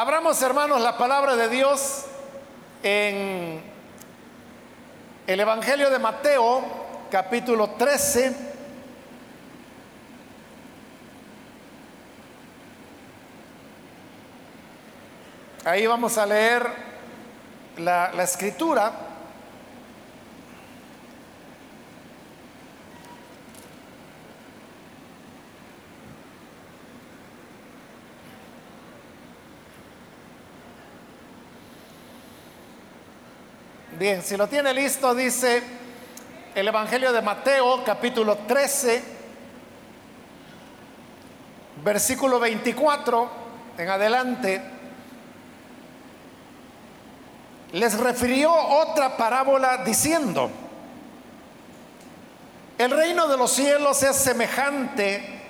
Abramos, hermanos, la palabra de Dios en el Evangelio de Mateo, capítulo 13. Ahí vamos a leer la, la escritura. Bien, si lo tiene listo, dice el Evangelio de Mateo, capítulo 13, versículo 24 en adelante. Les refirió otra parábola diciendo, el reino de los cielos es semejante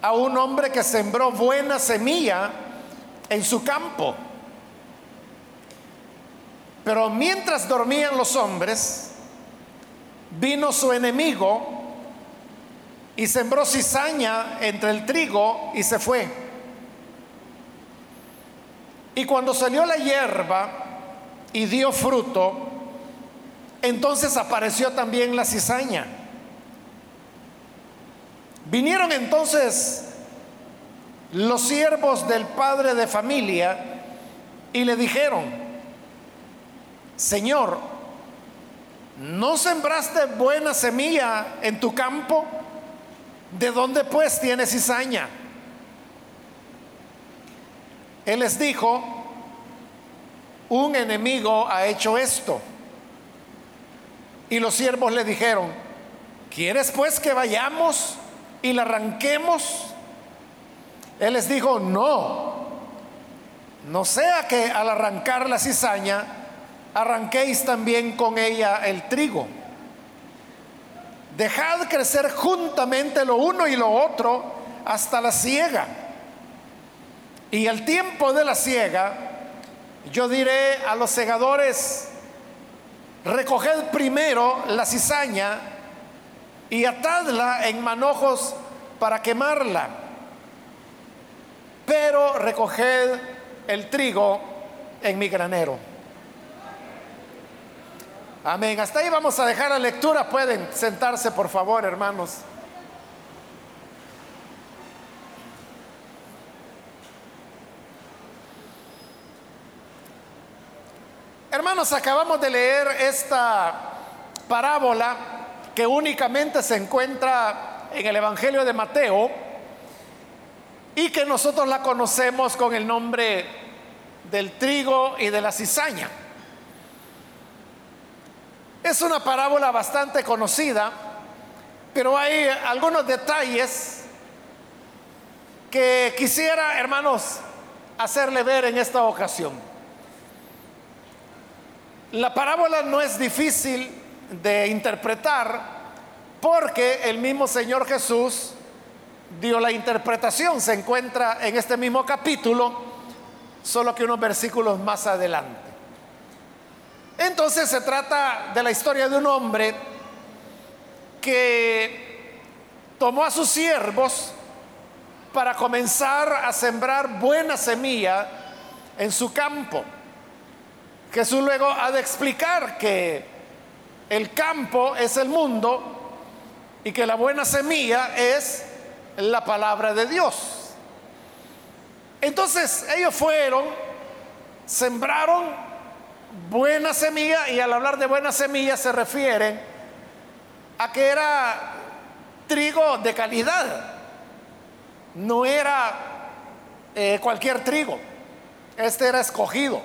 a un hombre que sembró buena semilla en su campo. Pero mientras dormían los hombres, vino su enemigo y sembró cizaña entre el trigo y se fue. Y cuando salió la hierba y dio fruto, entonces apareció también la cizaña. Vinieron entonces los siervos del padre de familia y le dijeron, Señor, ¿no sembraste buena semilla en tu campo? ¿De dónde pues tienes cizaña? Él les dijo, un enemigo ha hecho esto. Y los siervos le dijeron, ¿quieres pues que vayamos y la arranquemos? Él les dijo, no, no sea que al arrancar la cizaña arranquéis también con ella el trigo. Dejad crecer juntamente lo uno y lo otro hasta la siega. Y el tiempo de la siega, yo diré a los segadores, recoged primero la cizaña y atadla en manojos para quemarla, pero recoged el trigo en mi granero. Amén. Hasta ahí vamos a dejar la lectura. Pueden sentarse, por favor, hermanos. Hermanos, acabamos de leer esta parábola que únicamente se encuentra en el Evangelio de Mateo y que nosotros la conocemos con el nombre del trigo y de la cizaña. Es una parábola bastante conocida, pero hay algunos detalles que quisiera, hermanos, hacerle ver en esta ocasión. La parábola no es difícil de interpretar porque el mismo Señor Jesús dio la interpretación. Se encuentra en este mismo capítulo, solo que unos versículos más adelante. Entonces se trata de la historia de un hombre que tomó a sus siervos para comenzar a sembrar buena semilla en su campo. Jesús luego ha de explicar que el campo es el mundo y que la buena semilla es la palabra de Dios. Entonces ellos fueron, sembraron buena semilla y al hablar de buena semilla se refiere a que era trigo de calidad, no era eh, cualquier trigo, este era escogido.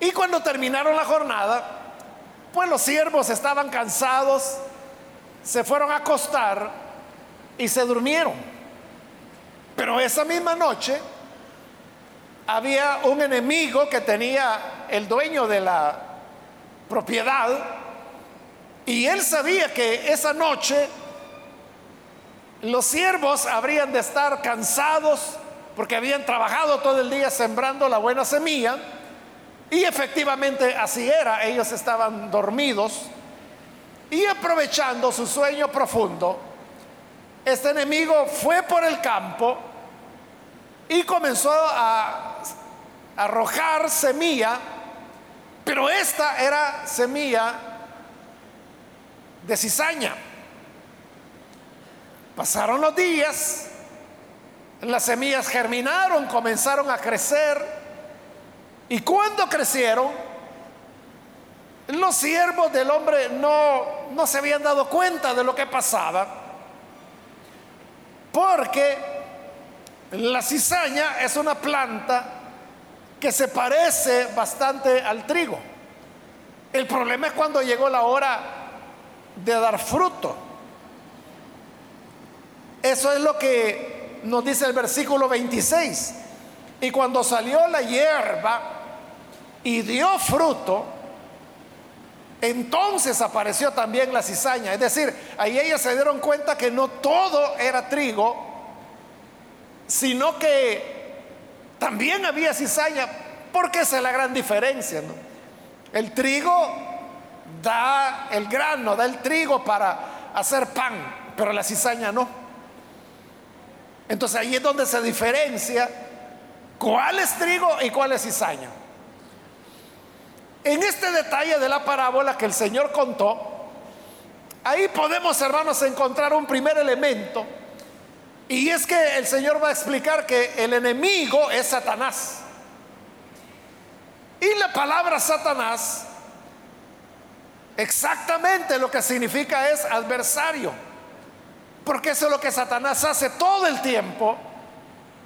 Y cuando terminaron la jornada, pues los siervos estaban cansados, se fueron a acostar y se durmieron. Pero esa misma noche, había un enemigo que tenía el dueño de la propiedad y él sabía que esa noche los siervos habrían de estar cansados porque habían trabajado todo el día sembrando la buena semilla y efectivamente así era, ellos estaban dormidos y aprovechando su sueño profundo, este enemigo fue por el campo y comenzó a arrojar semilla, pero esta era semilla de cizaña. Pasaron los días, las semillas germinaron, comenzaron a crecer, y cuando crecieron, los siervos del hombre no, no se habían dado cuenta de lo que pasaba, porque la cizaña es una planta que se parece bastante al trigo. El problema es cuando llegó la hora de dar fruto. Eso es lo que nos dice el versículo 26. Y cuando salió la hierba y dio fruto, entonces apareció también la cizaña. Es decir, ahí ellos se dieron cuenta que no todo era trigo, sino que también había cizaña, porque esa es la gran diferencia. El trigo da el grano, da el trigo para hacer pan, pero la cizaña no. Entonces ahí es donde se diferencia cuál es trigo y cuál es cizaña. En este detalle de la parábola que el Señor contó, ahí podemos, hermanos, encontrar un primer elemento y es que el Señor va a explicar que el enemigo es Satanás. Y la palabra Satanás exactamente lo que significa es adversario. Porque eso es lo que Satanás hace todo el tiempo.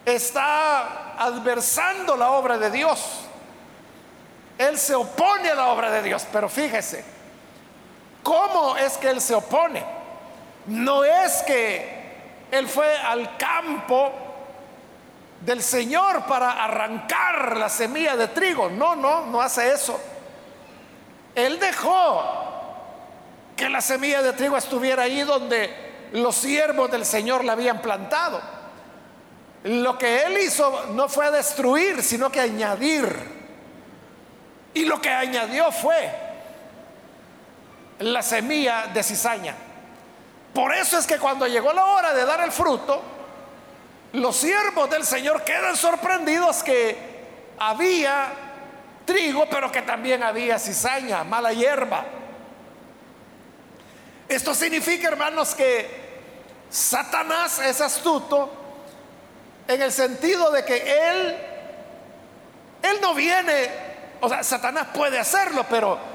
Está adversando la obra de Dios. Él se opone a la obra de Dios. Pero fíjese, ¿cómo es que Él se opone? No es que él fue al campo del Señor para arrancar la semilla de trigo. No, no, no hace eso. Él dejó que la semilla de trigo estuviera ahí donde los siervos del Señor la habían plantado. Lo que él hizo no fue destruir, sino que añadir. Y lo que añadió fue la semilla de cizaña. Por eso es que cuando llegó la hora de dar el fruto, los siervos del Señor quedan sorprendidos que había trigo, pero que también había cizaña, mala hierba. Esto significa, hermanos, que Satanás es astuto en el sentido de que él, él no viene, o sea, Satanás puede hacerlo, pero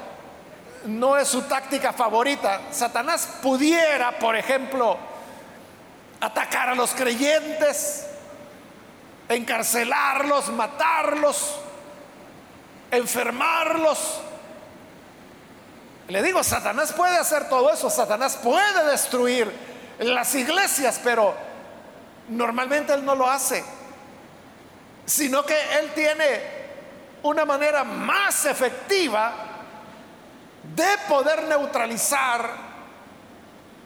no es su táctica favorita. Satanás pudiera, por ejemplo, atacar a los creyentes, encarcelarlos, matarlos, enfermarlos. Le digo, Satanás puede hacer todo eso, Satanás puede destruir las iglesias, pero normalmente él no lo hace, sino que él tiene una manera más efectiva de poder neutralizar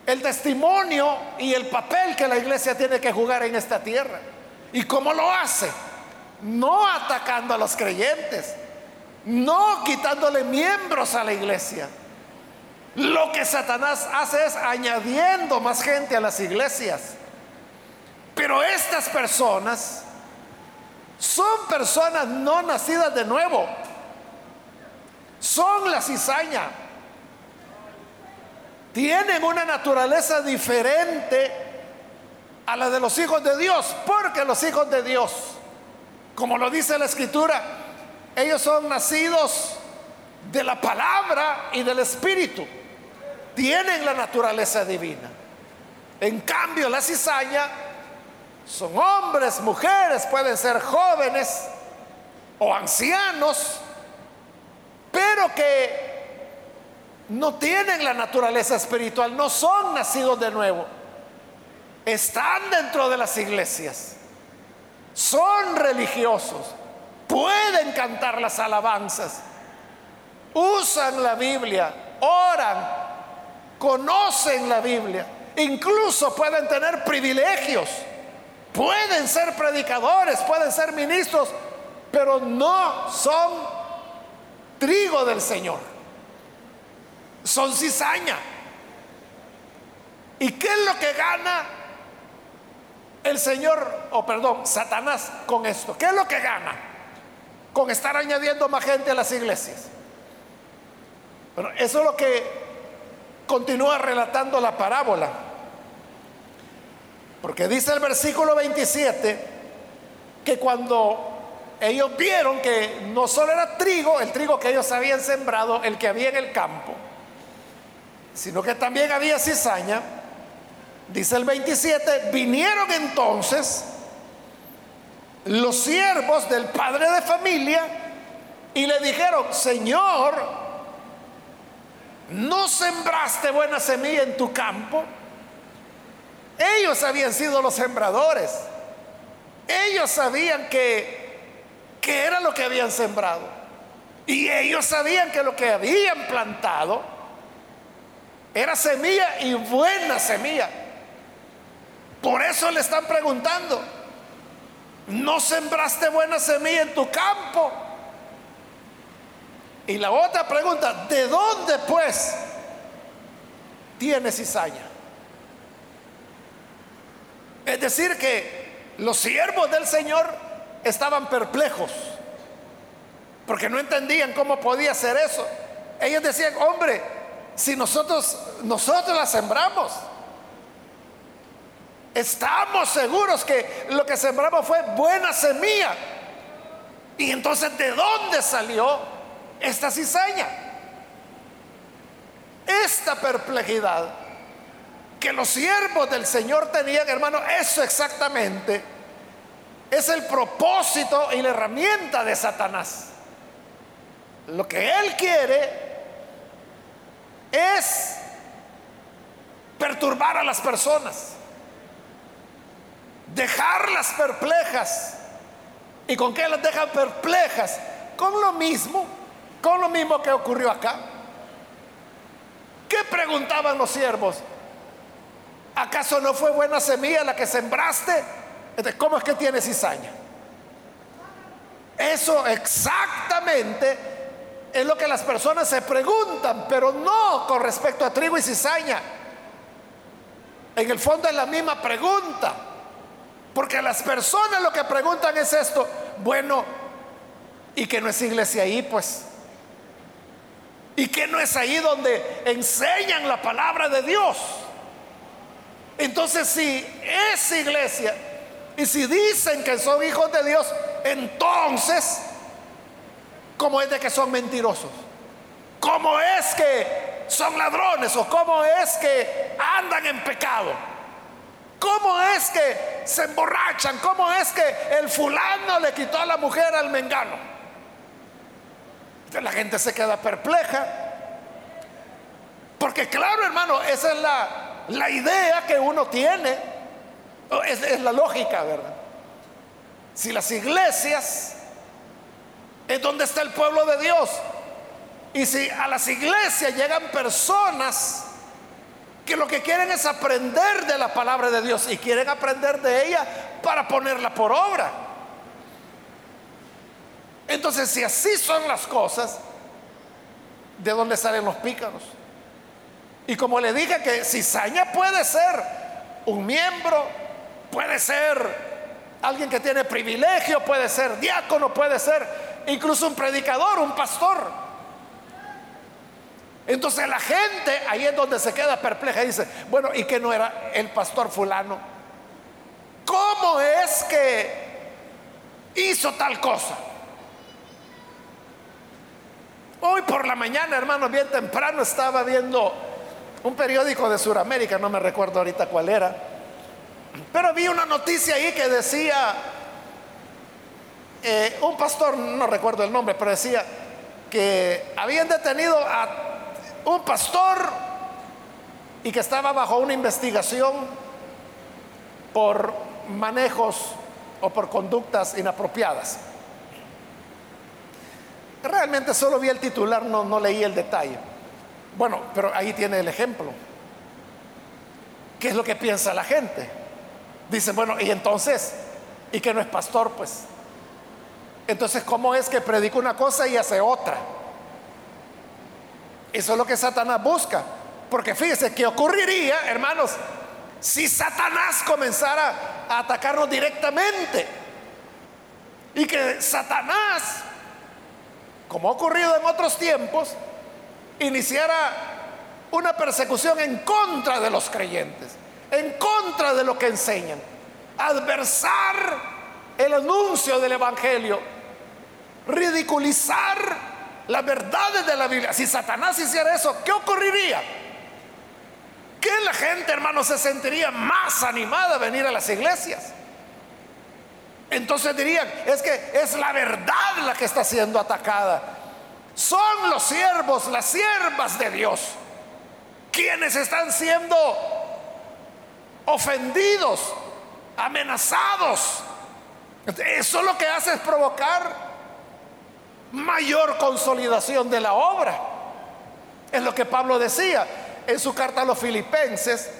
el testimonio y el papel que la iglesia tiene que jugar en esta tierra. ¿Y cómo lo hace? No atacando a los creyentes, no quitándole miembros a la iglesia. Lo que Satanás hace es añadiendo más gente a las iglesias. Pero estas personas son personas no nacidas de nuevo son la cizaña. Tienen una naturaleza diferente a la de los hijos de Dios, porque los hijos de Dios, como lo dice la escritura, ellos son nacidos de la palabra y del espíritu. Tienen la naturaleza divina. En cambio, la cizaña son hombres, mujeres, pueden ser jóvenes o ancianos pero que no tienen la naturaleza espiritual, no son nacidos de nuevo, están dentro de las iglesias, son religiosos, pueden cantar las alabanzas, usan la Biblia, oran, conocen la Biblia, incluso pueden tener privilegios, pueden ser predicadores, pueden ser ministros, pero no son trigo del Señor. Son cizaña. ¿Y qué es lo que gana el Señor, o perdón, Satanás con esto? ¿Qué es lo que gana con estar añadiendo más gente a las iglesias? Bueno, eso es lo que continúa relatando la parábola. Porque dice el versículo 27 que cuando ellos vieron que no solo era trigo, el trigo que ellos habían sembrado, el que había en el campo, sino que también había cizaña, dice el 27, vinieron entonces los siervos del padre de familia y le dijeron, Señor, ¿no sembraste buena semilla en tu campo? Ellos habían sido los sembradores. Ellos sabían que, que era lo que habían sembrado. Y ellos sabían que lo que habían plantado era semilla y buena semilla. Por eso le están preguntando, ¿no sembraste buena semilla en tu campo? Y la otra pregunta, ¿de dónde pues tienes cizaña? Es decir, que los siervos del Señor estaban perplejos, porque no entendían cómo podía ser eso. Ellos decían, hombre, si nosotros, nosotros la sembramos, estamos seguros que lo que sembramos fue buena semilla. Y entonces, ¿de dónde salió esta cizaña? Esta perplejidad que los siervos del Señor tenían, hermano, eso exactamente es el propósito y la herramienta de Satanás. Lo que él quiere es perturbar a las personas, dejarlas perplejas. ¿Y con qué las dejan perplejas? Con lo mismo, con lo mismo que ocurrió acá. ¿Qué preguntaban los siervos? ¿Acaso no fue buena semilla la que sembraste? ¿Cómo es que tiene cizaña? Eso exactamente es lo que las personas se preguntan, pero no con respecto a trigo y cizaña. En el fondo es la misma pregunta. Porque las personas lo que preguntan es esto, bueno, ¿y que no es iglesia ahí? Pues. ¿Y que no es ahí donde enseñan la palabra de Dios? Entonces, si es iglesia y si dicen que son hijos de Dios, entonces, ¿cómo es de que son mentirosos? ¿Cómo es que son ladrones o cómo es que andan en pecado? ¿Cómo es que se emborrachan? ¿Cómo es que el fulano le quitó a la mujer al mengano? La gente se queda perpleja. Porque claro, hermano, esa es la, la idea que uno tiene. Es, es la lógica, ¿verdad? Si las iglesias es donde está el pueblo de Dios. Y si a las iglesias llegan personas que lo que quieren es aprender de la palabra de Dios y quieren aprender de ella para ponerla por obra. Entonces, si así son las cosas, ¿de dónde salen los pícaros? Y como le dije que cizaña puede ser un miembro, puede ser alguien que tiene privilegio, puede ser diácono, puede ser incluso un predicador, un pastor. Entonces la gente ahí es donde se queda perpleja y dice, bueno, ¿y que no era el pastor fulano? ¿Cómo es que hizo tal cosa? Hoy por la mañana, hermano, bien temprano estaba viendo un periódico de Sudamérica, no me recuerdo ahorita cuál era, pero vi una noticia ahí que decía, eh, un pastor, no recuerdo el nombre, pero decía que habían detenido a un pastor y que estaba bajo una investigación por manejos o por conductas inapropiadas. Realmente solo vi el titular, no, no leí el detalle. Bueno, pero ahí tiene el ejemplo. ¿Qué es lo que piensa la gente? Dice, bueno, y entonces, y que no es pastor, pues. Entonces, ¿cómo es que predica una cosa y hace otra? Eso es lo que Satanás busca. Porque fíjese, ¿qué ocurriría, hermanos, si Satanás comenzara a atacarnos directamente. Y que Satanás, como ha ocurrido en otros tiempos, iniciara una persecución en contra de los creyentes, en contra de lo que enseñan, adversar el anuncio del Evangelio, ridiculizar las verdades de la Biblia. Si Satanás hiciera eso, ¿qué ocurriría? Que la gente, hermano, se sentiría más animada a venir a las iglesias. Entonces dirían, es que es la verdad la que está siendo atacada. Son los siervos, las siervas de Dios, quienes están siendo ofendidos, amenazados. Eso lo que hace es provocar mayor consolidación de la obra. Es lo que Pablo decía en su carta a los filipenses.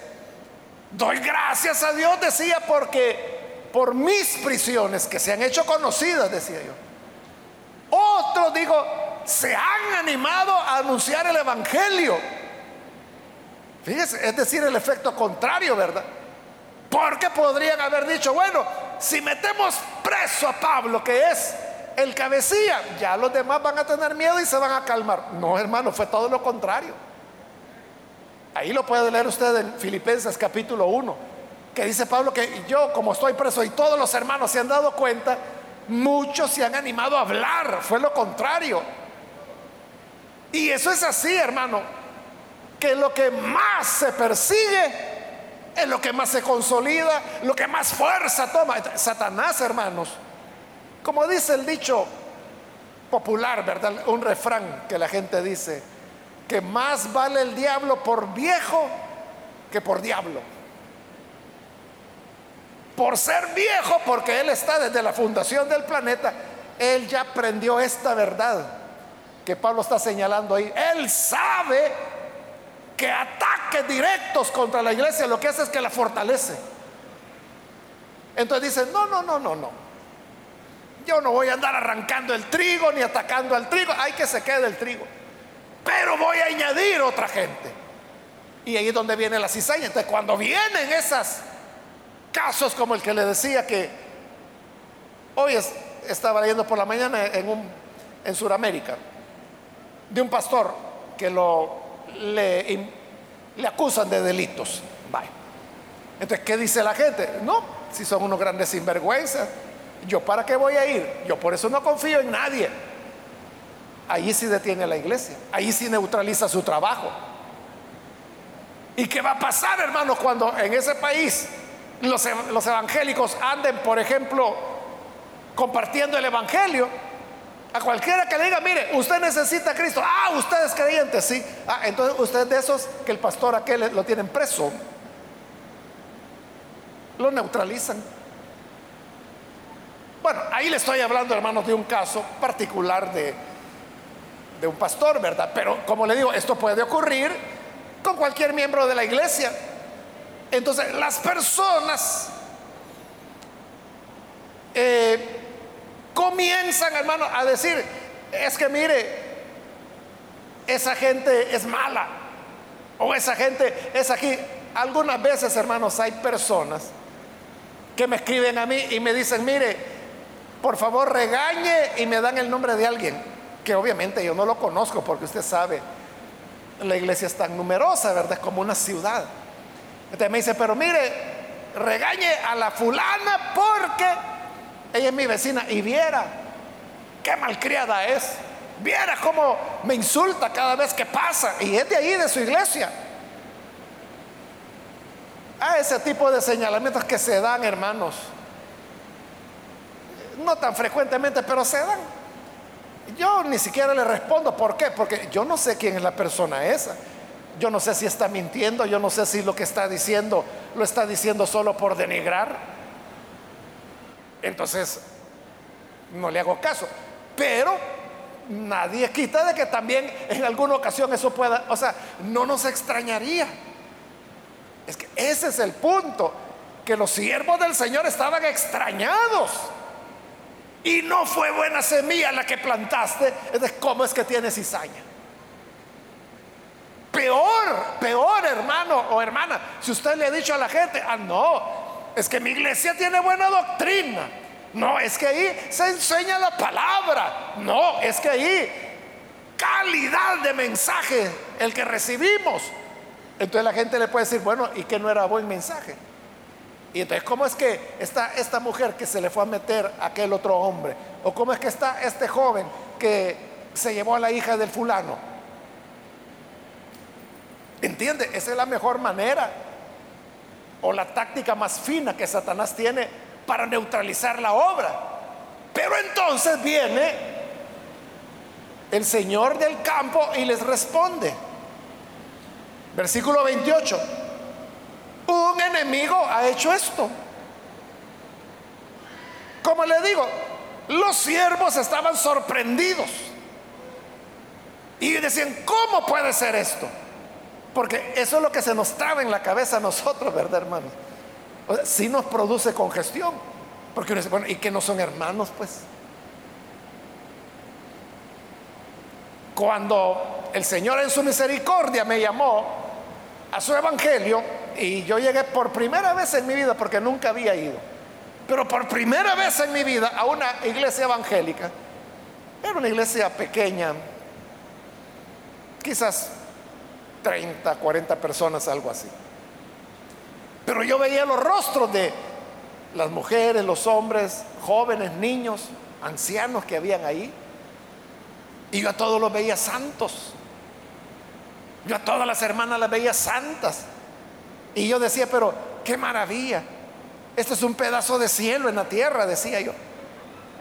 Doy gracias a Dios, decía, porque por mis prisiones que se han hecho conocidas, decía yo. Otros, digo, se han animado a anunciar el Evangelio. Fíjese, es decir, el efecto contrario, ¿verdad? Porque podrían haber dicho, bueno, si metemos preso a Pablo, que es el cabecilla, ya los demás van a tener miedo y se van a calmar. No, hermano, fue todo lo contrario. Ahí lo puede leer usted en Filipenses capítulo 1, que dice Pablo que yo como estoy preso y todos los hermanos se han dado cuenta, muchos se han animado a hablar, fue lo contrario. Y eso es así, hermano, que lo que más se persigue es lo que más se consolida, lo que más fuerza toma. Satanás, hermanos, como dice el dicho popular, ¿verdad? Un refrán que la gente dice, que más vale el diablo por viejo que por diablo. Por ser viejo, porque él está desde la fundación del planeta, él ya aprendió esta verdad que Pablo está señalando ahí. Él sabe que ataques directos contra la iglesia lo que hace es que la fortalece. Entonces dice, no, no, no, no, no. Yo no voy a andar arrancando el trigo ni atacando al trigo, hay que se quede el trigo. Pero voy a añadir otra gente. Y ahí es donde viene la cizaña. Entonces, cuando vienen esos casos como el que le decía que hoy estaba leyendo por la mañana en, un, en Sudamérica, de un pastor que lo, le, acusan de delitos. Entonces, ¿qué dice la gente? No, si son unos grandes sinvergüenzas ¿Yo para qué voy a ir? Yo por eso no confío en nadie. Ahí sí detiene la iglesia. Ahí sí neutraliza su trabajo. ¿Y qué va a pasar, hermanos, cuando en ese país los, los evangélicos anden, por ejemplo, compartiendo el evangelio? A cualquiera que le diga, mire, usted necesita a Cristo. Ah, usted es creyente, sí. Ah, entonces usted es de esos que el pastor aquel lo tienen preso. Lo neutralizan. Bueno, ahí le estoy hablando, hermanos, de un caso particular de, de un pastor, ¿verdad? Pero como le digo, esto puede ocurrir con cualquier miembro de la iglesia. Entonces, las personas eh, comienzan, hermano, a decir, es que mire, esa gente es mala, o esa gente es aquí. Algunas veces, hermanos, hay personas que me escriben a mí y me dicen, mire, por favor regañe y me dan el nombre de alguien, que obviamente yo no lo conozco porque usted sabe, la iglesia es tan numerosa, ¿verdad? Es como una ciudad. Entonces me dice, pero mire, regañe a la fulana porque ella es mi vecina y viera qué malcriada es. Viera cómo me insulta cada vez que pasa y es de ahí, de su iglesia. A ese tipo de señalamientos que se dan, hermanos no tan frecuentemente, pero se dan. Yo ni siquiera le respondo, ¿por qué? Porque yo no sé quién es la persona esa. Yo no sé si está mintiendo, yo no sé si lo que está diciendo lo está diciendo solo por denigrar. Entonces, no le hago caso. Pero nadie quita de que también en alguna ocasión eso pueda, o sea, no nos extrañaría. Es que ese es el punto, que los siervos del Señor estaban extrañados y no fue buena semilla la que plantaste, entonces ¿cómo es que tienes cizaña? Peor, peor hermano o hermana, si usted le ha dicho a la gente, ah, no, es que mi iglesia tiene buena doctrina. No, es que ahí se enseña la palabra. No, es que ahí calidad de mensaje el que recibimos. Entonces la gente le puede decir, bueno, ¿y que no era buen mensaje? Y entonces, ¿cómo es que está esta mujer que se le fue a meter a aquel otro hombre? ¿O cómo es que está este joven que se llevó a la hija del fulano? ¿Entiende? Esa es la mejor manera o la táctica más fina que Satanás tiene para neutralizar la obra. Pero entonces viene el Señor del campo y les responde. Versículo 28. Un enemigo ha hecho esto. Como le digo, los siervos estaban sorprendidos. Y decían, ¿cómo puede ser esto? Porque eso es lo que se nos traba en la cabeza a nosotros, ¿verdad, hermanos? Sí nos produce congestión. Porque uno dice, bueno, ¿y que no son hermanos, pues? Cuando el Señor en su misericordia me llamó a su evangelio, y yo llegué por primera vez en mi vida, porque nunca había ido, pero por primera vez en mi vida a una iglesia evangélica, era una iglesia pequeña, quizás 30, 40 personas, algo así. Pero yo veía los rostros de las mujeres, los hombres, jóvenes, niños, ancianos que habían ahí. Y yo a todos los veía santos. Yo a todas las hermanas las veía santas. Y yo decía, pero qué maravilla. Este es un pedazo de cielo en la tierra, decía yo.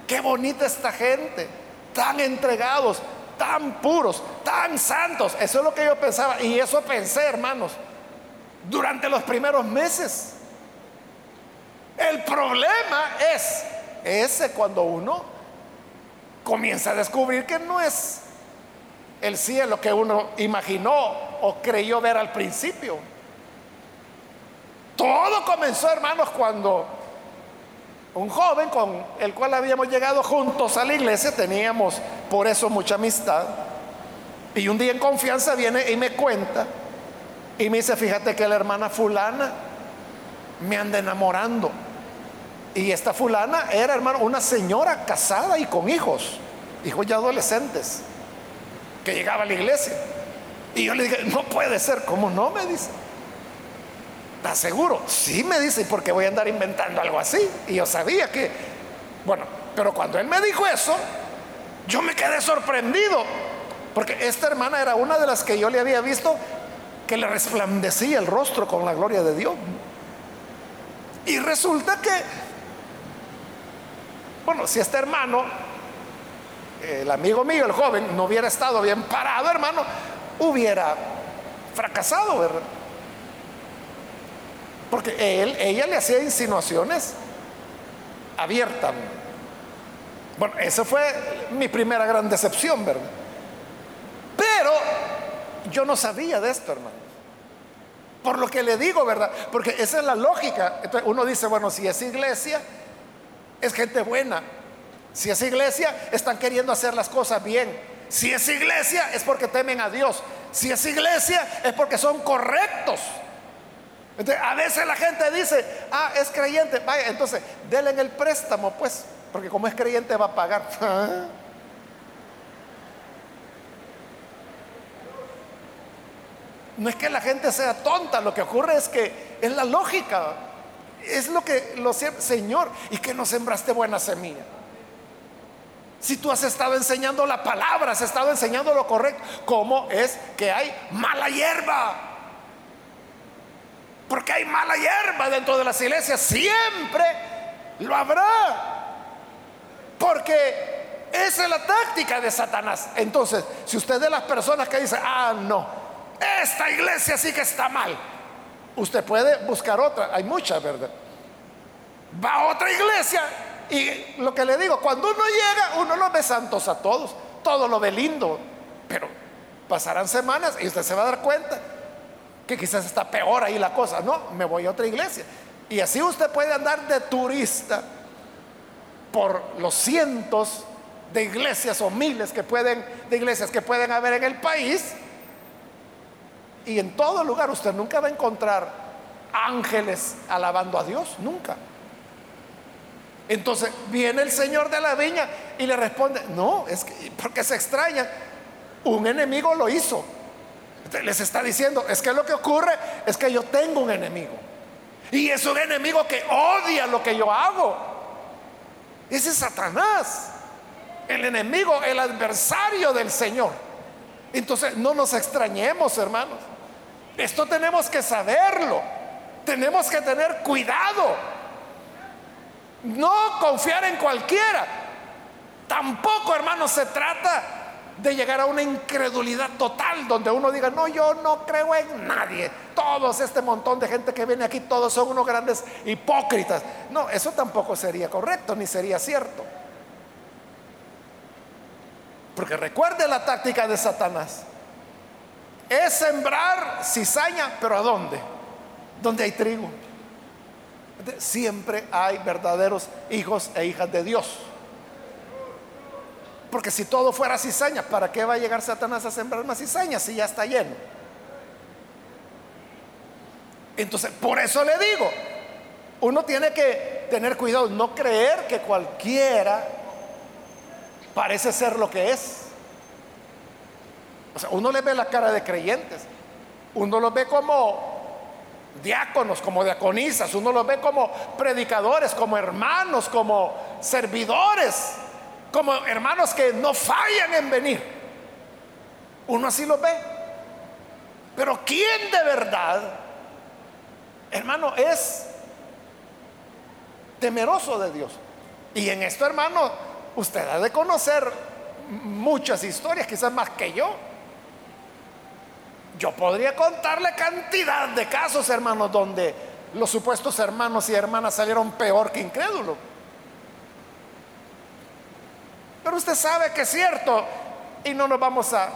Qué bonita esta gente, tan entregados, tan puros, tan santos. Eso es lo que yo pensaba. Y eso pensé, hermanos, durante los primeros meses. El problema es ese cuando uno comienza a descubrir que no es el cielo que uno imaginó o creyó ver al principio. Todo comenzó, hermanos, cuando un joven con el cual habíamos llegado juntos a la iglesia, teníamos por eso mucha amistad, y un día en confianza viene y me cuenta, y me dice, fíjate que la hermana fulana me anda enamorando. Y esta fulana era, hermano, una señora casada y con hijos, hijos ya adolescentes, que llegaba a la iglesia. Y yo le dije, no puede ser, ¿cómo no? Me dice. ¿Estás seguro? Sí, me dice, porque voy a andar inventando algo así. Y yo sabía que, bueno, pero cuando él me dijo eso, yo me quedé sorprendido, porque esta hermana era una de las que yo le había visto que le resplandecía el rostro con la gloria de Dios. Y resulta que, bueno, si este hermano, el amigo mío, el joven, no hubiera estado bien parado, hermano, hubiera fracasado, ¿verdad? Porque él, ella le hacía insinuaciones abiertas. Bueno, esa fue mi primera gran decepción, ¿verdad? Pero yo no sabía de esto, hermano. Por lo que le digo, ¿verdad? Porque esa es la lógica. Entonces uno dice, bueno, si es iglesia, es gente buena. Si es iglesia, están queriendo hacer las cosas bien. Si es iglesia, es porque temen a Dios. Si es iglesia, es porque son correctos a veces la gente dice, ah, es creyente, vaya, entonces denle en el préstamo, pues, porque como es creyente va a pagar. No es que la gente sea tonta, lo que ocurre es que es la lógica, es lo que lo Señor, y que no sembraste buena semilla. Si tú has estado enseñando la palabra, has estado enseñando lo correcto, ¿cómo es que hay mala hierba? Porque hay mala hierba dentro de las iglesias. Siempre lo habrá. Porque esa es la táctica de Satanás. Entonces, si usted es de las personas que dice, ah, no, esta iglesia sí que está mal, usted puede buscar otra. Hay muchas, ¿verdad? Va a otra iglesia y lo que le digo, cuando uno llega, uno lo ve santos a todos, todo lo ve lindo, pero pasarán semanas y usted se va a dar cuenta que quizás está peor ahí la cosa. No, me voy a otra iglesia. Y así usted puede andar de turista por los cientos de iglesias o miles que pueden, de iglesias que pueden haber en el país. Y en todo lugar usted nunca va a encontrar ángeles alabando a Dios, nunca. Entonces viene el Señor de la viña y le responde, no, es que, porque se extraña, un enemigo lo hizo. Les está diciendo, es que lo que ocurre es que yo tengo un enemigo. Y es un enemigo que odia lo que yo hago. Ese es Satanás, el enemigo, el adversario del Señor. Entonces no nos extrañemos, hermanos. Esto tenemos que saberlo. Tenemos que tener cuidado. No confiar en cualquiera. Tampoco, hermanos, se trata de llegar a una incredulidad total donde uno diga, no, yo no creo en nadie. Todos, este montón de gente que viene aquí, todos son unos grandes hipócritas. No, eso tampoco sería correcto ni sería cierto. Porque recuerde la táctica de Satanás. Es sembrar cizaña, pero ¿a dónde? Donde hay trigo. Siempre hay verdaderos hijos e hijas de Dios. Porque si todo fuera cizaña, ¿para qué va a llegar Satanás a sembrar más cizaña si ya está lleno? Entonces, por eso le digo, uno tiene que tener cuidado, no creer que cualquiera parece ser lo que es. O sea, uno le ve la cara de creyentes, uno los ve como diáconos, como diaconisas, uno los ve como predicadores, como hermanos, como servidores como hermanos que no fallan en venir. Uno así lo ve. Pero ¿quién de verdad, hermano, es temeroso de Dios? Y en esto, hermano, usted ha de conocer muchas historias, quizás más que yo. Yo podría contarle cantidad de casos, hermanos, donde los supuestos hermanos y hermanas salieron peor que incrédulos. Pero usted sabe que es cierto y no nos vamos a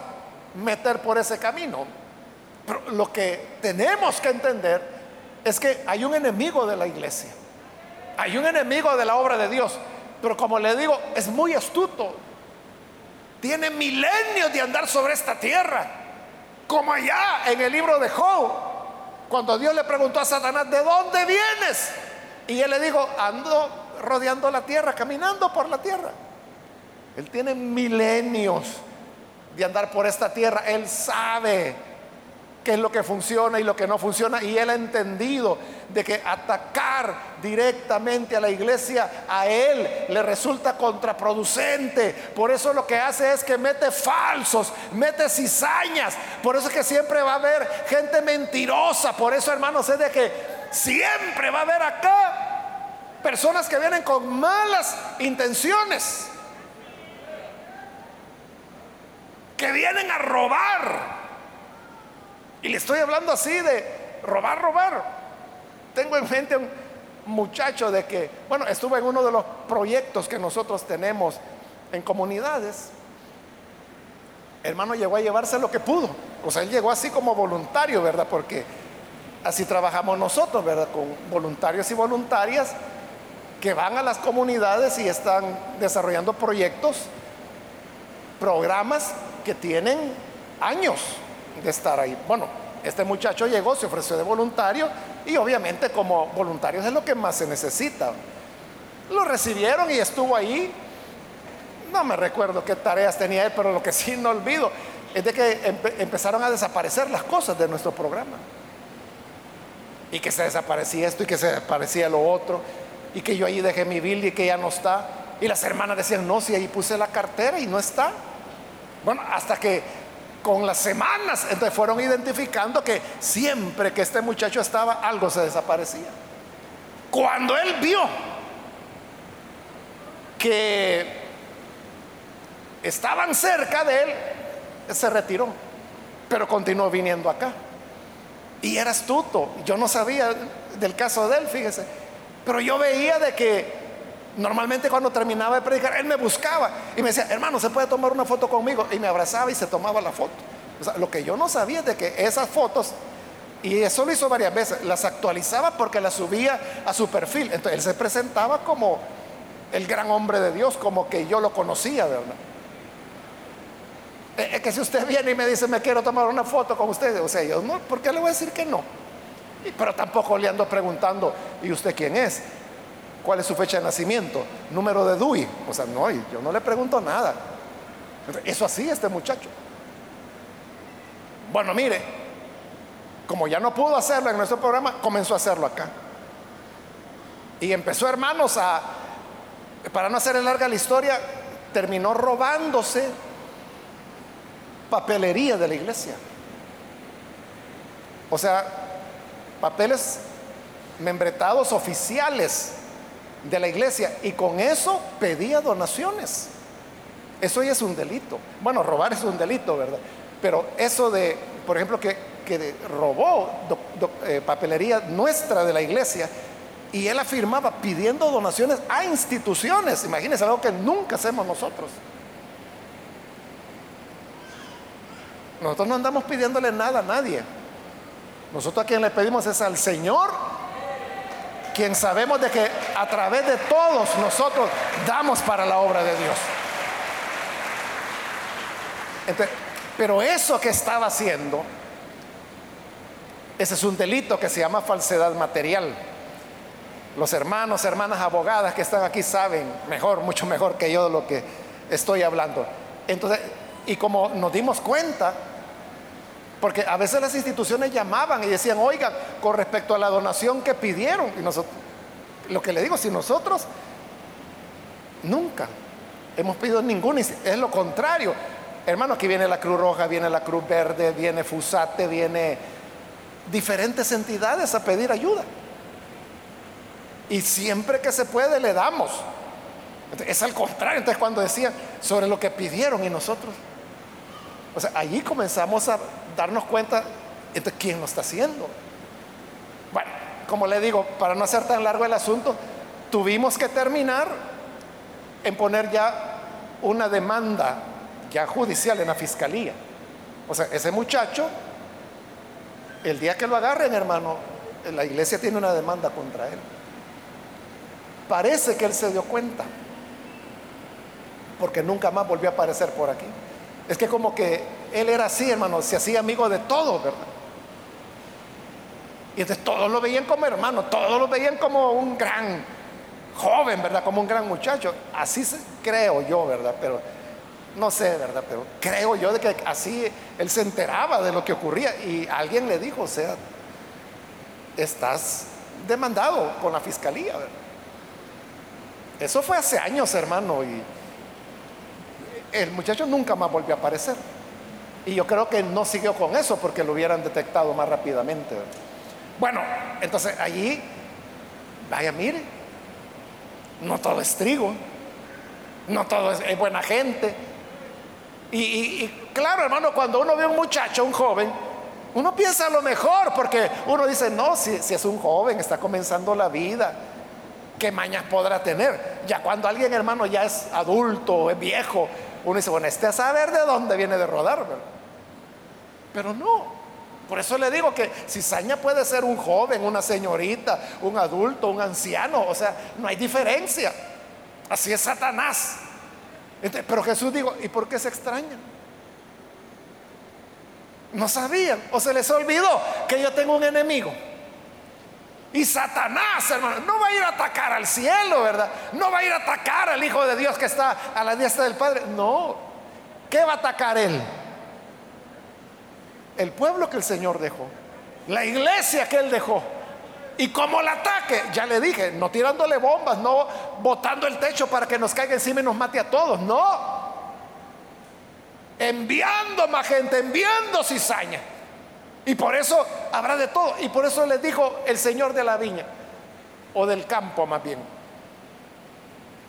meter por ese camino. Pero lo que tenemos que entender es que hay un enemigo de la iglesia. Hay un enemigo de la obra de Dios. Pero como le digo, es muy astuto. Tiene milenios de andar sobre esta tierra. Como allá en el libro de Job, cuando Dios le preguntó a Satanás, ¿de dónde vienes? Y él le dijo, ando rodeando la tierra, caminando por la tierra. Él tiene milenios de andar por esta tierra. Él sabe qué es lo que funciona y lo que no funciona. Y él ha entendido de que atacar directamente a la iglesia a él le resulta contraproducente. Por eso lo que hace es que mete falsos, mete cizañas. Por eso es que siempre va a haber gente mentirosa. Por eso, hermanos, es de que siempre va a haber acá personas que vienen con malas intenciones. Que vienen a robar. Y le estoy hablando así de robar, robar. Tengo en mente un muchacho de que, bueno, estuvo en uno de los proyectos que nosotros tenemos en comunidades. Hermano llegó a llevarse lo que pudo. O sea, él llegó así como voluntario, ¿verdad? Porque así trabajamos nosotros, ¿verdad? Con voluntarios y voluntarias que van a las comunidades y están desarrollando proyectos, programas que tienen años de estar ahí. Bueno, este muchacho llegó, se ofreció de voluntario y obviamente como voluntario es lo que más se necesita. Lo recibieron y estuvo ahí. No me recuerdo qué tareas tenía él, pero lo que sí no olvido es de que empezaron a desaparecer las cosas de nuestro programa. Y que se desaparecía esto y que se desaparecía lo otro. Y que yo ahí dejé mi bill y que ya no está. Y las hermanas decían, no, si ahí puse la cartera y no está. Bueno, hasta que con las semanas entonces fueron identificando que siempre que este muchacho estaba, algo se desaparecía. Cuando él vio que estaban cerca de él, se retiró, pero continuó viniendo acá. Y era astuto, yo no sabía del caso de él, fíjese, pero yo veía de que Normalmente cuando terminaba de predicar, él me buscaba y me decía, hermano, ¿se puede tomar una foto conmigo? Y me abrazaba y se tomaba la foto. lo que yo no sabía es de que esas fotos, y eso lo hizo varias veces, las actualizaba porque las subía a su perfil. Entonces él se presentaba como el gran hombre de Dios, como que yo lo conocía, ¿verdad? Es que si usted viene y me dice, me quiero tomar una foto con usted, o sea, yo no, ¿por qué le voy a decir que no? Pero tampoco le ando preguntando, ¿y usted quién es? ¿Cuál es su fecha de nacimiento? Número de DUI. O sea, no, yo no le pregunto nada. Eso así este muchacho. Bueno, mire, como ya no pudo hacerlo en nuestro programa, comenzó a hacerlo acá. Y empezó, hermanos, a, para no hacer larga la historia, terminó robándose papelería de la iglesia. O sea, papeles membretados oficiales de la iglesia y con eso pedía donaciones. Eso es un delito. Bueno, robar es un delito, ¿verdad? Pero eso de, por ejemplo, que, que robó eh, papelería nuestra de la iglesia y él afirmaba pidiendo donaciones a instituciones. Imagínense algo que nunca hacemos nosotros. Nosotros no andamos pidiéndole nada a nadie. Nosotros a quien le pedimos es al Señor, quien sabemos de que a través de todos nosotros damos para la obra de Dios. pero eso que estaba haciendo, ese es un delito que se llama falsedad material. Los hermanos, hermanas abogadas que están aquí saben mejor, mucho mejor que yo de lo que estoy hablando. Entonces, y como nos dimos cuenta, porque a veces las instituciones llamaban y decían, oigan, con respecto a la donación que pidieron, y nosotros, lo que le digo, si nosotros nunca hemos pedido ninguna, es lo contrario. Hermano, aquí viene la Cruz Roja, viene la Cruz Verde, viene Fusate, viene diferentes entidades a pedir ayuda. Y siempre que se puede le damos. Es al contrario. Entonces cuando decían sobre lo que pidieron y nosotros, o sea, allí comenzamos a darnos cuenta de quién lo está haciendo. Bueno, como le digo, para no hacer tan largo el asunto, tuvimos que terminar en poner ya una demanda ya judicial en la fiscalía. O sea, ese muchacho, el día que lo agarren, hermano, la iglesia tiene una demanda contra él. Parece que él se dio cuenta, porque nunca más volvió a aparecer por aquí. Es que como que él era así, hermano, se hacía amigo de todos, ¿verdad? Y entonces todos lo veían como hermano, todos lo veían como un gran joven, ¿verdad? Como un gran muchacho. Así creo yo, ¿verdad? Pero no sé, ¿verdad? Pero creo yo de que así él se enteraba de lo que ocurría y alguien le dijo, o sea, estás demandado con la fiscalía, ¿verdad? Eso fue hace años, hermano, y el muchacho nunca más volvió a aparecer. Y yo creo que no siguió con eso porque lo hubieran detectado más rápidamente. Bueno, entonces allí, vaya, mire, no todo es trigo, no todo es, buena gente. Y, claro, hermano, cuando uno ve a un muchacho, un joven, uno piensa lo mejor porque uno dice, no, si, es un joven, está comenzando la vida, ¿qué mañas podrá tener? Ya cuando alguien, hermano, ya es adulto, es viejo, uno dice, bueno, este a saber de dónde viene de rodar, Pero no. Por eso le digo que cizaña puede ser un joven, una señorita, un adulto, un anciano. O sea, no hay diferencia. Así es Satanás. pero Jesús dijo, ¿y por qué se extrañan? No sabían o se les olvidó que yo tengo un enemigo. Y Satanás, hermano, no va a ir a atacar al cielo, ¿verdad? No va a ir a atacar al Hijo de Dios que está a la diestra del Padre. No. ¿Qué va a atacar él? El pueblo que el Señor dejó. La iglesia que él dejó. Y como el ataque, ya le dije, no tirándole bombas, no botando el techo para que nos caiga encima y nos mate a todos. No. Enviando más gente, enviando cizaña. Y por eso habrá de todo. Y por eso les dijo el Señor de la viña, o del campo más bien.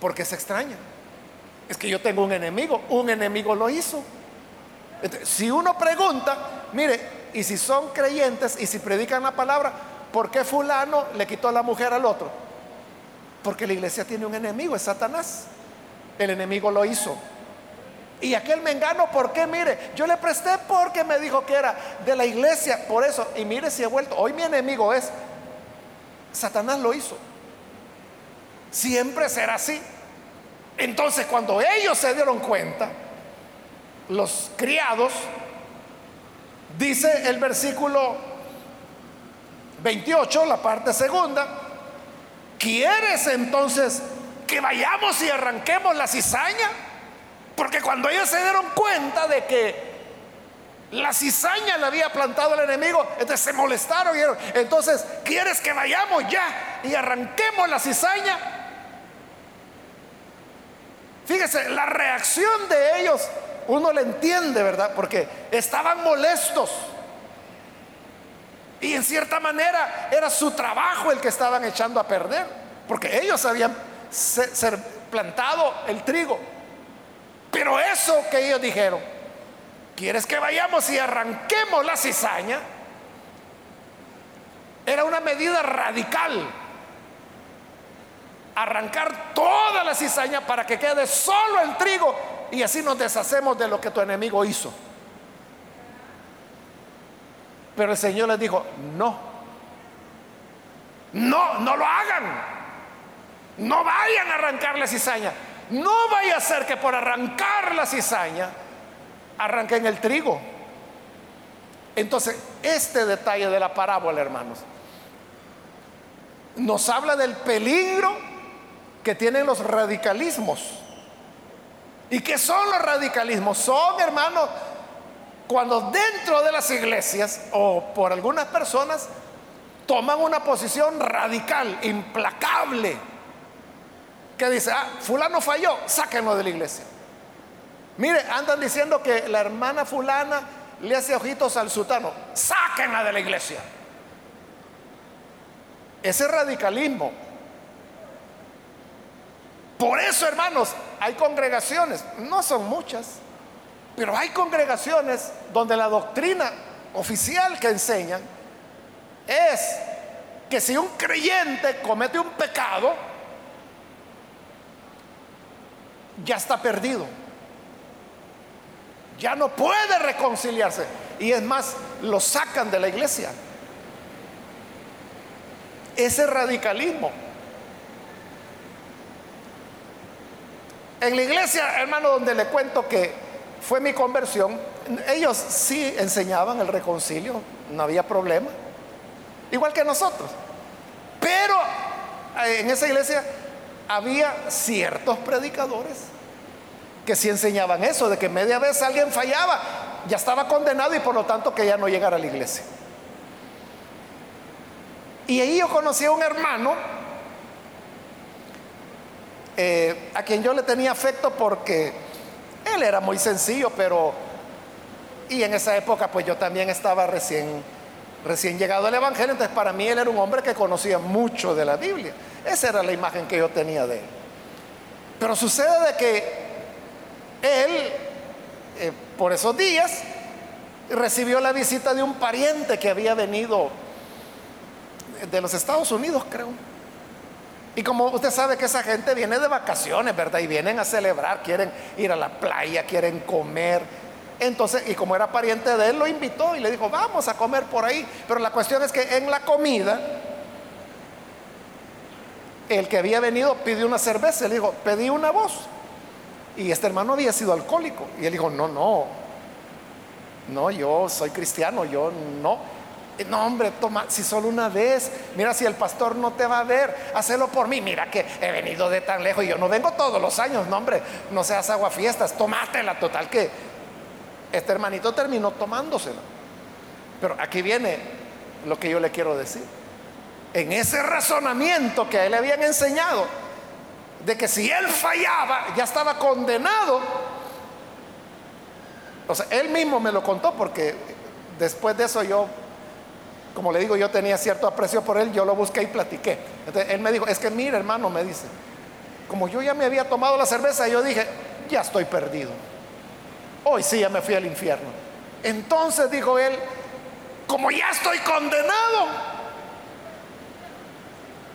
Porque se extraña. Es que yo tengo un enemigo, un enemigo lo hizo. si uno pregunta, mire, y si son creyentes y si predican la palabra, ¿por qué fulano le quitó la mujer al otro? Porque la iglesia tiene un enemigo, es Satanás. El enemigo lo hizo. Y aquel mengano, ¿por qué? Mire, yo le presté porque me dijo que era de la iglesia, por eso. Y mire si he vuelto. Hoy mi enemigo es, Satanás lo hizo. Siempre será así. Entonces cuando ellos se dieron cuenta, los criados, dice el versículo 28, la parte segunda, ¿quieres entonces que vayamos y arranquemos la cizaña? Porque cuando ellos se dieron cuenta de que la cizaña la había plantado el enemigo, entonces se molestaron y entonces, ¿quieres que vayamos ya y arranquemos la cizaña? Fíjese, la reacción de ellos, uno le entiende, ¿verdad? Porque estaban molestos. Y en cierta manera era su trabajo el que estaban echando a perder, porque ellos habían plantado el trigo. Pero eso que ellos dijeron, ¿quieres que vayamos y arranquemos la cizaña? Era una medida radical. Arrancar toda la cizaña para que quede solo el trigo y así nos deshacemos de lo que tu enemigo hizo. Pero el Señor les dijo, no, no, no lo hagan. No vayan a arrancar la cizaña. No vaya a ser que por arrancar la cizaña arranquen el trigo. Entonces, este detalle de la parábola, hermanos, nos habla del peligro que tienen los radicalismos. ¿Y qué son los radicalismos? Son, hermanos, cuando dentro de las iglesias o por algunas personas toman una posición radical, implacable, que dice, ah, fulano falló, sáquenlo de la iglesia. Mire, andan diciendo que la hermana fulana le hace ojitos al sultano, sáquenla de la iglesia. Ese radicalismo. Por eso, hermanos, hay congregaciones, no son muchas, pero hay congregaciones donde la doctrina oficial que enseñan es que si un creyente comete un pecado, ya está perdido. Ya no puede reconciliarse. Y es más, lo sacan de la iglesia. Ese radicalismo. En la iglesia, hermano, donde le cuento que fue mi conversión. Ellos sí enseñaban el reconcilio, no había problema. Igual que nosotros. Pero eh, en esa iglesia había ciertos predicadores que sí enseñaban eso, de que media vez alguien fallaba, ya estaba condenado y por lo tanto que ya no llegara a la iglesia. Y ahí yo conocí a un hermano eh, a quien yo le tenía afecto porque él era muy sencillo, pero... Y en esa época pues yo también estaba recién, recién llegado al Evangelio, entonces para mí él era un hombre que conocía mucho de la Biblia. Esa era la imagen que yo tenía de él. Pero sucede de que él, eh, por esos días, recibió la visita de un pariente que había venido de los Estados Unidos, creo. Y como usted sabe que esa gente viene de vacaciones, ¿verdad? Y vienen a celebrar, quieren ir a la playa, quieren comer. Entonces, y como era pariente de él, lo invitó y le dijo, vamos a comer por ahí. Pero la cuestión es que en la comida, el que había venido pidió una cerveza. Le dijo, pedí una voz. Y este hermano había sido alcohólico. Y él dijo, no, no, no, yo soy cristiano, yo no. No, hombre, toma, si solo una vez, mira, si el pastor no te va a ver, hacelo por mí. Mira que he venido de tan lejos y yo no vengo todos los años, no, hombre, no seas agua fiestas, tomátela, total que este hermanito terminó tomándosela. Pero aquí viene lo que yo le quiero decir. En ese razonamiento que a él le habían enseñado, de que si él fallaba, ya estaba condenado. O sea, él mismo me lo contó porque después de eso yo como le digo, yo tenía cierto aprecio por él, yo lo busqué y platiqué. Entonces, él me dijo, es que mire hermano, me dice, como yo ya me había tomado la cerveza, yo dije, ya estoy perdido. Hoy sí ya me fui al infierno. Entonces dijo él, como ya estoy condenado,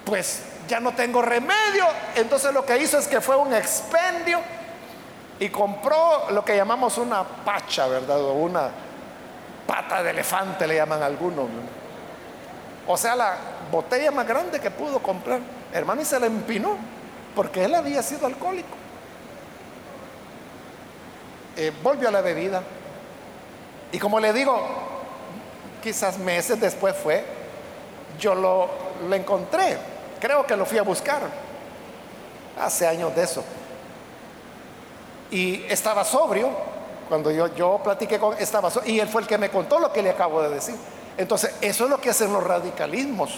pues ya no tengo remedio. Entonces lo que hizo es que fue un expendio y compró lo que llamamos una pacha, ¿verdad? O una pata de elefante le llaman algunos. O sea, la botella más grande que pudo comprar, hermano, y se la empinó, porque él había sido alcohólico. Eh, volvió a la bebida. Y como le digo, quizás meses después fue, yo lo, lo encontré, creo que lo fui a buscar, hace años de eso. Y estaba sobrio, cuando yo, yo platiqué con, estaba sobrio, y él fue el que me contó lo que le acabo de decir. Entonces, eso es lo que hacen los radicalismos.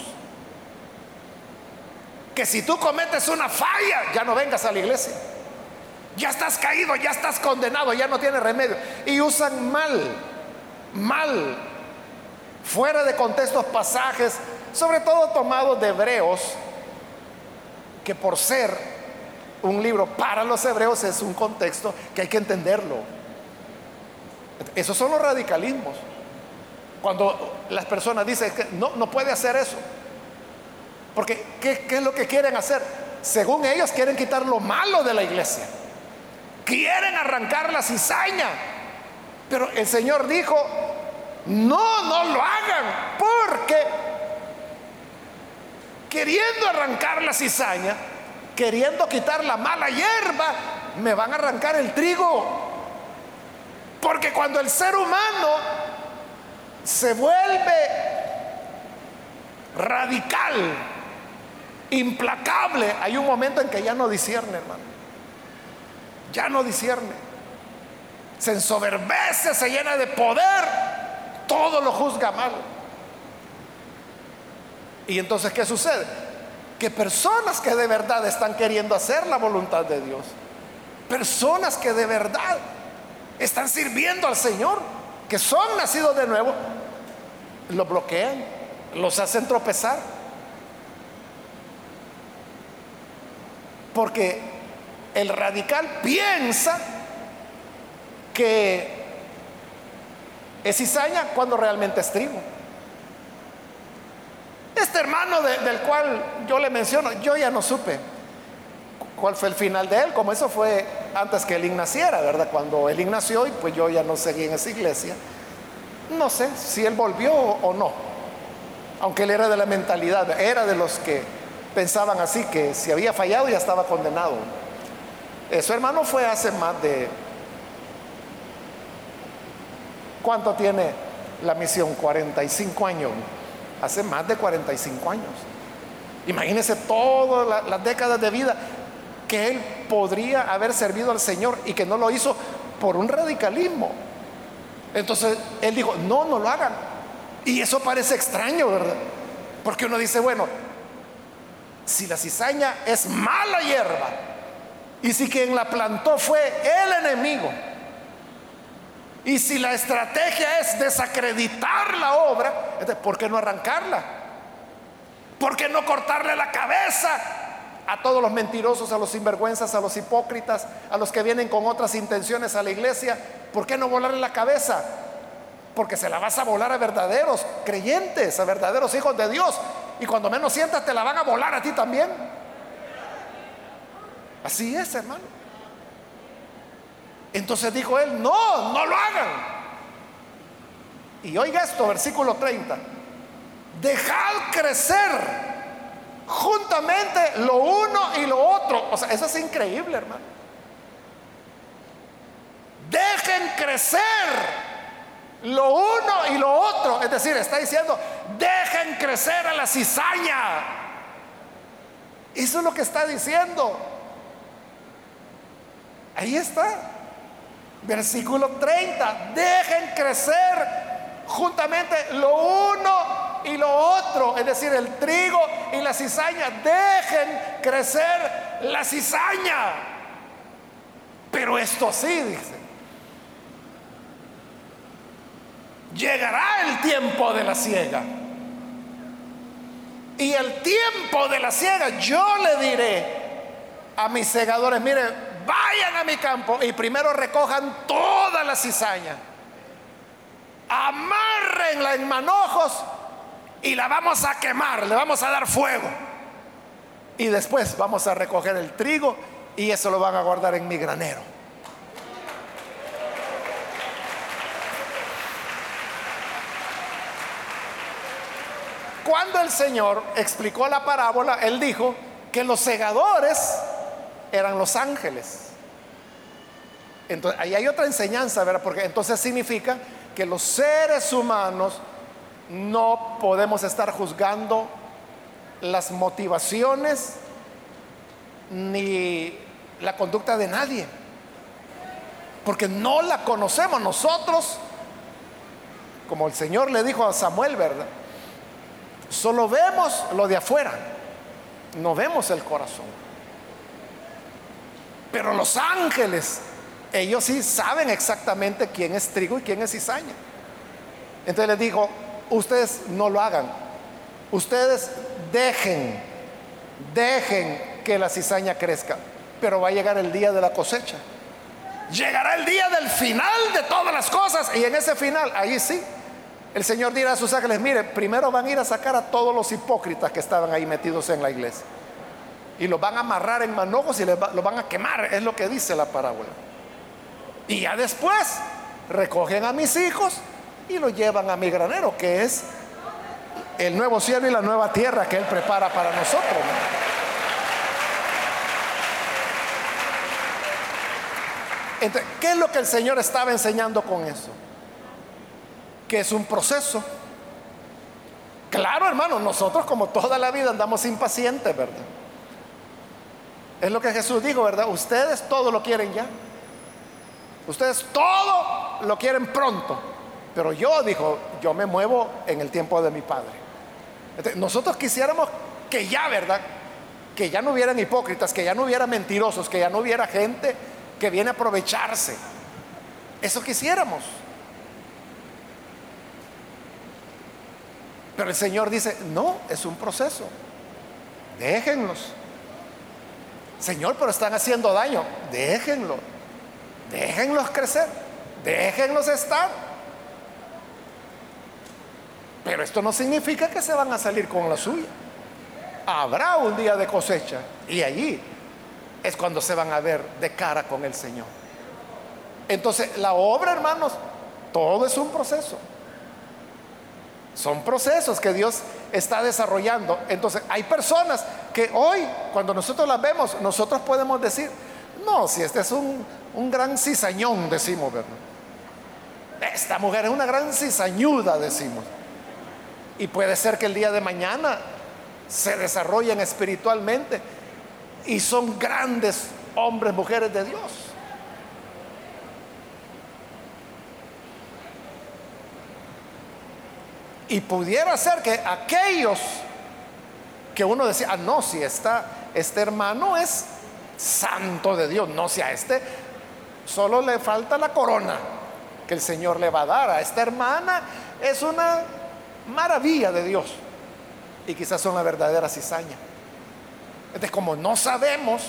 Que si tú cometes una falla, ya no vengas a la iglesia. Ya estás caído, ya estás condenado, ya no tiene remedio. Y usan mal, mal, fuera de contextos pasajes, sobre todo tomados de hebreos, que por ser un libro para los hebreos es un contexto que hay que entenderlo. Esos son los radicalismos. Cuando las personas dicen que no, no puede hacer eso. Porque ¿qué, ¿qué es lo que quieren hacer? Según ellos quieren quitar lo malo de la iglesia. Quieren arrancar la cizaña. Pero el Señor dijo, no, no lo hagan, porque queriendo arrancar la cizaña, queriendo quitar la mala hierba, me van a arrancar el trigo. Porque cuando el ser humano se vuelve radical, implacable, hay un momento en que ya no discierne, hermano ya no discierne. Se ensoberbece, se llena de poder, todo lo juzga mal. Y entonces, ¿qué sucede? Que personas que de verdad están queriendo hacer la voluntad de Dios, personas que de verdad están sirviendo al Señor, que son nacidos de nuevo, lo bloquean, los hacen tropezar. Porque el radical piensa que es cizaña cuando realmente es trigo. Este hermano del cual yo le menciono, yo ya no supe cuál fue el final de él, como eso fue antes que él naciera, ¿verdad? Cuando él nació y pues yo ya no seguí en esa iglesia. No sé si él volvió o no, aunque él era de la mentalidad, era de los que pensaban así, que si había fallado ya estaba condenado. Eh, su hermano fue hace más de... ¿Cuánto tiene la misión? 45 años. Hace más de 45 años. Imagínese todas las décadas de vida que él podría haber servido al Señor y que no lo hizo por un radicalismo. Entonces él dijo, no, no lo hagan. Y eso parece extraño, ¿verdad? Porque uno dice, bueno, si la cizaña es mala hierba, y si quien la plantó fue el enemigo, y si la estrategia es desacreditar la obra, ¿por qué no arrancarla? ¿Por qué no cortarle la cabeza a todos los mentirosos, a los sinvergüenzas, a los hipócritas, a los que vienen con otras intenciones a la iglesia? ¿Por qué no volarle la cabeza? Porque se la vas a volar a verdaderos creyentes, a verdaderos hijos de Dios. Y cuando menos sientas, te la van a volar a ti también. Así es, hermano. Entonces dijo él, no, no lo hagan. Y oiga esto, versículo 30. Dejad crecer juntamente lo uno y lo otro. O sea, eso es increíble, hermano. Dejen crecer lo uno y lo otro. Es decir, está diciendo, dejen crecer a la cizaña. Eso es lo que está diciendo. Ahí está. Versículo 30. Dejen crecer juntamente lo uno y lo otro. Es decir, el trigo y la cizaña. Dejen crecer la cizaña. Pero esto sí, dice. Llegará el tiempo de la siega. Y el tiempo de la siega, yo le diré a mis segadores, mire, vayan a mi campo y primero recojan toda la cizaña, amárrenla en manojos y la vamos a quemar, le vamos a dar fuego. Y después vamos a recoger el trigo y eso lo van a guardar en mi granero. Cuando el Señor explicó la parábola, Él dijo que los segadores eran los ángeles. Entonces, ahí hay otra enseñanza, ¿verdad? Porque entonces significa que los seres humanos no podemos estar juzgando las motivaciones ni la conducta de nadie, porque no la conocemos nosotros, como el Señor le dijo a Samuel, ¿verdad? Solo vemos lo de afuera, no vemos el corazón. Pero los ángeles, ellos sí saben exactamente quién es trigo y quién es cizaña. Entonces les dijo, ustedes no lo hagan, ustedes dejen, dejen que la cizaña crezca, pero va a llegar el día de la cosecha. Llegará el día del final de todas las cosas y en ese final, ahí sí, el Señor dirá a sus ángeles, mire, primero van a ir a sacar a todos los hipócritas que estaban ahí metidos en la iglesia. Y los van a amarrar en manojos y los van a quemar, es lo que dice la parábola. Y ya después recogen a mis hijos y los llevan a mi granero, que es el nuevo cielo y la nueva tierra que Él prepara para nosotros. ¿qué es lo que el Señor estaba enseñando con eso? Que es un proceso. Claro, hermano, nosotros como toda la vida andamos impacientes, ¿verdad? Es lo que Jesús dijo, ¿verdad? Ustedes todo lo quieren ya. Ustedes todo lo quieren pronto. Pero yo, dijo, yo me muevo en el tiempo de mi Padre. Nosotros quisiéramos que ya, ¿verdad? Que ya no hubieran hipócritas, que ya no hubiera mentirosos, que ya no hubiera gente que viene a aprovecharse. Eso quisiéramos. Pero el Señor dice, no, es un proceso. Déjenlos. Señor, pero están haciendo daño. Déjenlo. Déjenlos crecer. Déjenlos estar. Pero esto no significa que se van a salir con la suya. Habrá un día de cosecha y allí es cuando se van a ver de cara con el Señor. Entonces, la obra, hermanos, todo es un proceso. Son procesos que Dios está desarrollando. Entonces, hay personas que hoy, cuando nosotros las vemos, nosotros podemos decir, no, si este es un, un gran cizañón, decimos, ¿verdad? Esta mujer es una gran cizañuda, decimos. Y puede ser que el día de mañana se desarrollen espiritualmente y son grandes hombres, mujeres de Dios. Y pudiera ser que aquellos que uno decía, ah, no, si está, este hermano es santo de Dios, no, si este solo le falta la corona que el Señor le va a dar, a esta hermana es una maravilla de Dios. Y quizás son la verdadera cizaña. Entonces, como no sabemos,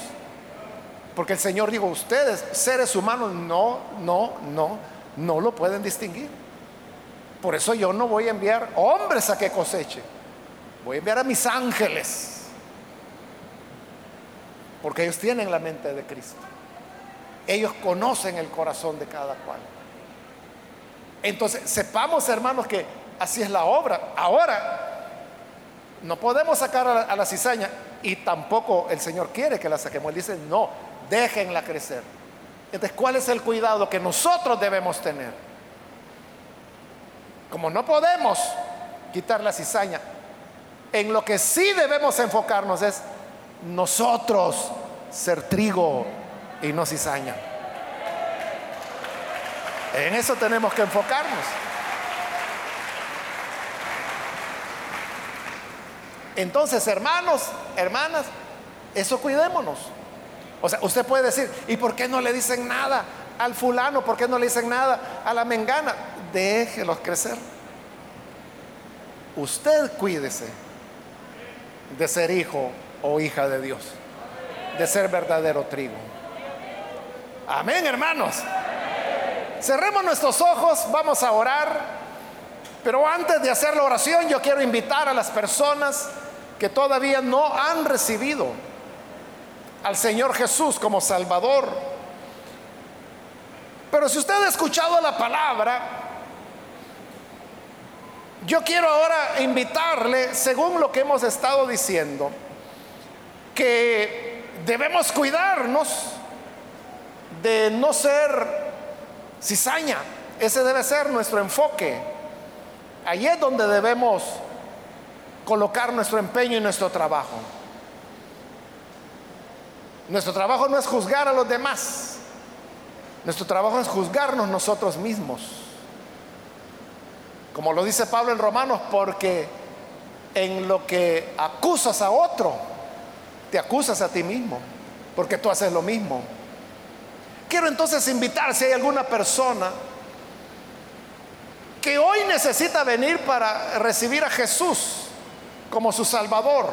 porque el Señor dijo, ustedes, seres humanos, no, no, no, no lo pueden distinguir. Por eso yo no voy a enviar hombres a que cosechen. Voy a enviar a mis ángeles. Porque ellos tienen la mente de Cristo. Ellos conocen el corazón de cada cual. Entonces, sepamos, hermanos, que así es la obra. Ahora, no podemos sacar a la, cizaña y tampoco el Señor quiere que la saquemos. Él dice, no, déjenla crecer. Entonces, ¿cuál es el cuidado que nosotros debemos tener? Como no podemos quitar la cizaña, en lo que sí debemos enfocarnos es nosotros ser trigo y no cizaña. En eso tenemos que enfocarnos. Entonces, hermanos, hermanas, eso cuidémonos. O sea, usted puede decir, ¿y por qué no le dicen nada al fulano? ¿Por qué no le dicen nada a la mengana? Déjelos crecer. Usted cuídese de ser hijo o hija de Dios, de ser verdadero trigo. Amén, hermanos. Cerremos nuestros ojos, vamos a orar. Pero antes de hacer la oración, yo quiero invitar a las personas que todavía no han recibido al Señor Jesús como Salvador. Pero si usted ha escuchado la palabra, yo quiero ahora invitarle, según lo que hemos estado diciendo, que debemos cuidarnos de no ser cizaña. Ese debe ser nuestro enfoque Allí es donde debemos colocar nuestro empeño y nuestro trabajo. Nuestro trabajo no es juzgar a los demás. Nuestro trabajo es juzgarnos nosotros mismos. Como lo dice Pablo en Romanos, porque en lo que acusas a otro, te acusas a ti mismo, porque tú haces lo mismo. Quiero entonces invitar si hay alguna persona que hoy necesita venir para recibir a Jesús como su Salvador.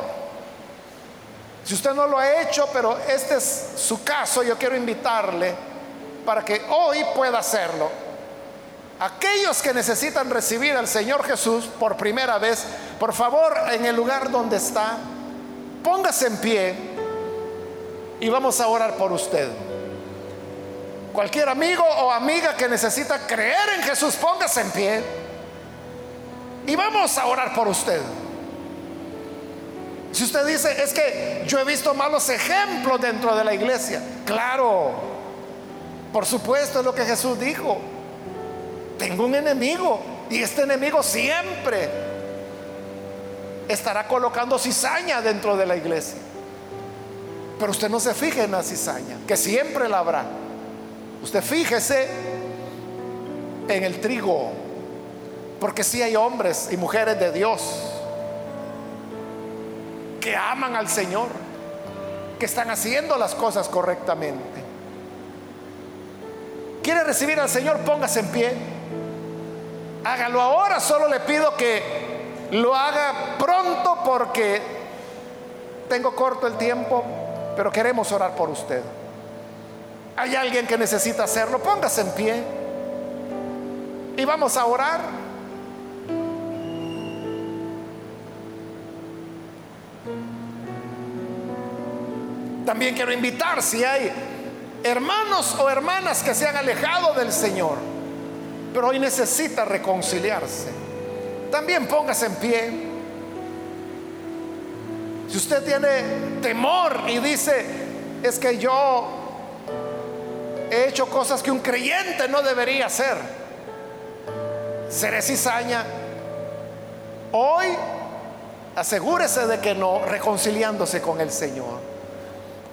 Si usted no lo ha hecho, pero este es su caso, yo quiero invitarle para que hoy pueda hacerlo. Aquellos que necesitan recibir al Señor Jesús por primera vez, por favor, en el lugar donde está, póngase en pie y vamos a orar por usted. Cualquier amigo o amiga que necesita creer en Jesús, póngase en pie y vamos a orar por usted. Si usted dice, es que yo he visto malos ejemplos dentro de la iglesia, claro, por supuesto es lo que Jesús dijo. Tengo un enemigo y este enemigo siempre estará colocando cizaña dentro de la iglesia. Pero usted no se fije en la cizaña, que siempre la habrá. Usted fíjese en el trigo, porque si hay hombres y mujeres de Dios que aman al Señor, que están haciendo las cosas correctamente. ¿Quiere recibir al Señor? Póngase en pie. Hágalo ahora, solo le pido que lo haga pronto porque tengo corto el tiempo, pero queremos orar por usted. ¿Hay alguien que necesita hacerlo? Póngase en pie. Y vamos a orar. También quiero invitar si hay hermanos o hermanas que se han alejado del Señor, pero hoy necesita reconciliarse. También póngase en pie. Si usted tiene temor y dice, es que yo he hecho cosas que un creyente no debería hacer, seré cizaña. Hoy asegúrese de que no, reconciliándose con el Señor.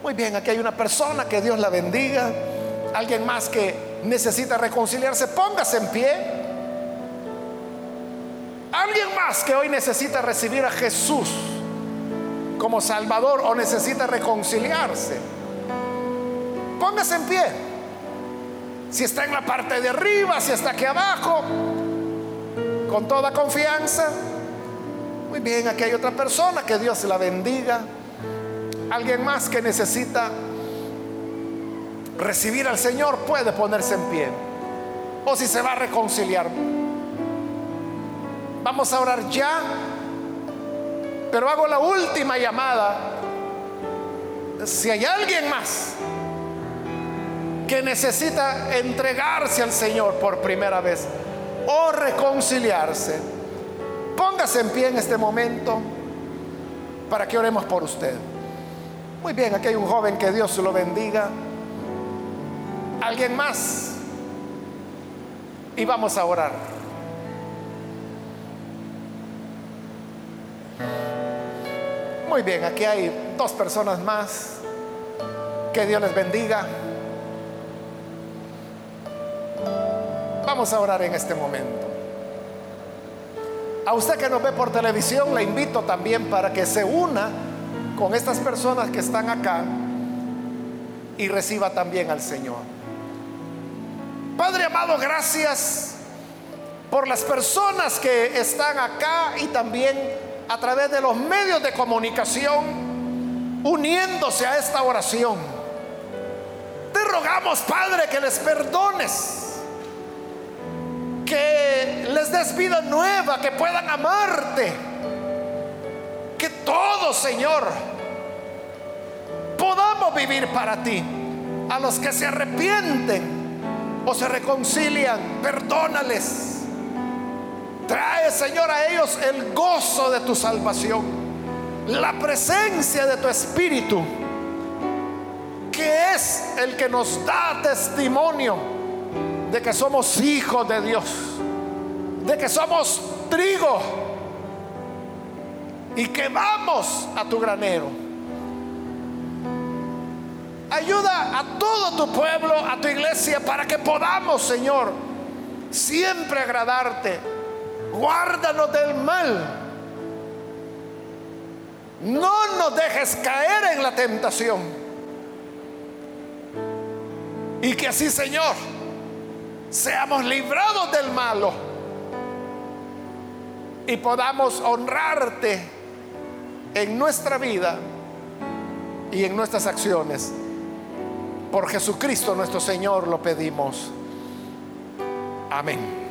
Muy bien, aquí hay una persona, que Dios la bendiga. Alguien más que necesita reconciliarse, póngase en pie. Alguien más que hoy necesita recibir a Jesús como Salvador o necesita reconciliarse. Póngase en pie. Si está en la parte de arriba, si está aquí abajo, con toda confianza. Muy bien, aquí hay otra persona, que Dios la bendiga. Alguien más que necesita recibir al Señor puede ponerse en pie. O si se va a reconciliar. Vamos a orar ya. Pero hago la última llamada. Si hay alguien más que necesita entregarse al Señor por primera vez o reconciliarse, póngase en pie en este momento para que oremos por usted. Muy bien, aquí hay un joven que Dios lo bendiga. ¿Alguien más? Y vamos a orar. Muy bien, aquí hay dos personas más. Que Dios les bendiga. Vamos a orar en este momento. A usted que nos ve por televisión, le invito también para que se una con estas personas que están acá y reciba también al Señor. Padre amado, gracias por las personas que están acá y también a través de los medios de comunicación uniéndose a esta oración. Te rogamos, Padre, que les perdones, que les des vida nueva, que puedan amarte, que todo, Señor, podamos vivir para ti. A los que se arrepienten o se reconcilian, perdónales. Trae, Señor, a ellos el gozo de tu salvación, la presencia de tu Espíritu, que es el que nos da testimonio de que somos hijos de Dios, de que somos trigo y que vamos a tu granero. Ayuda a todo tu pueblo, a tu iglesia, para que podamos, Señor, siempre agradarte. Guárdanos del mal. No nos dejes caer en la tentación. Y que así, Señor, seamos librados del malo y podamos honrarte en nuestra vida y en nuestras acciones. Por Jesucristo nuestro Señor lo pedimos. Amén.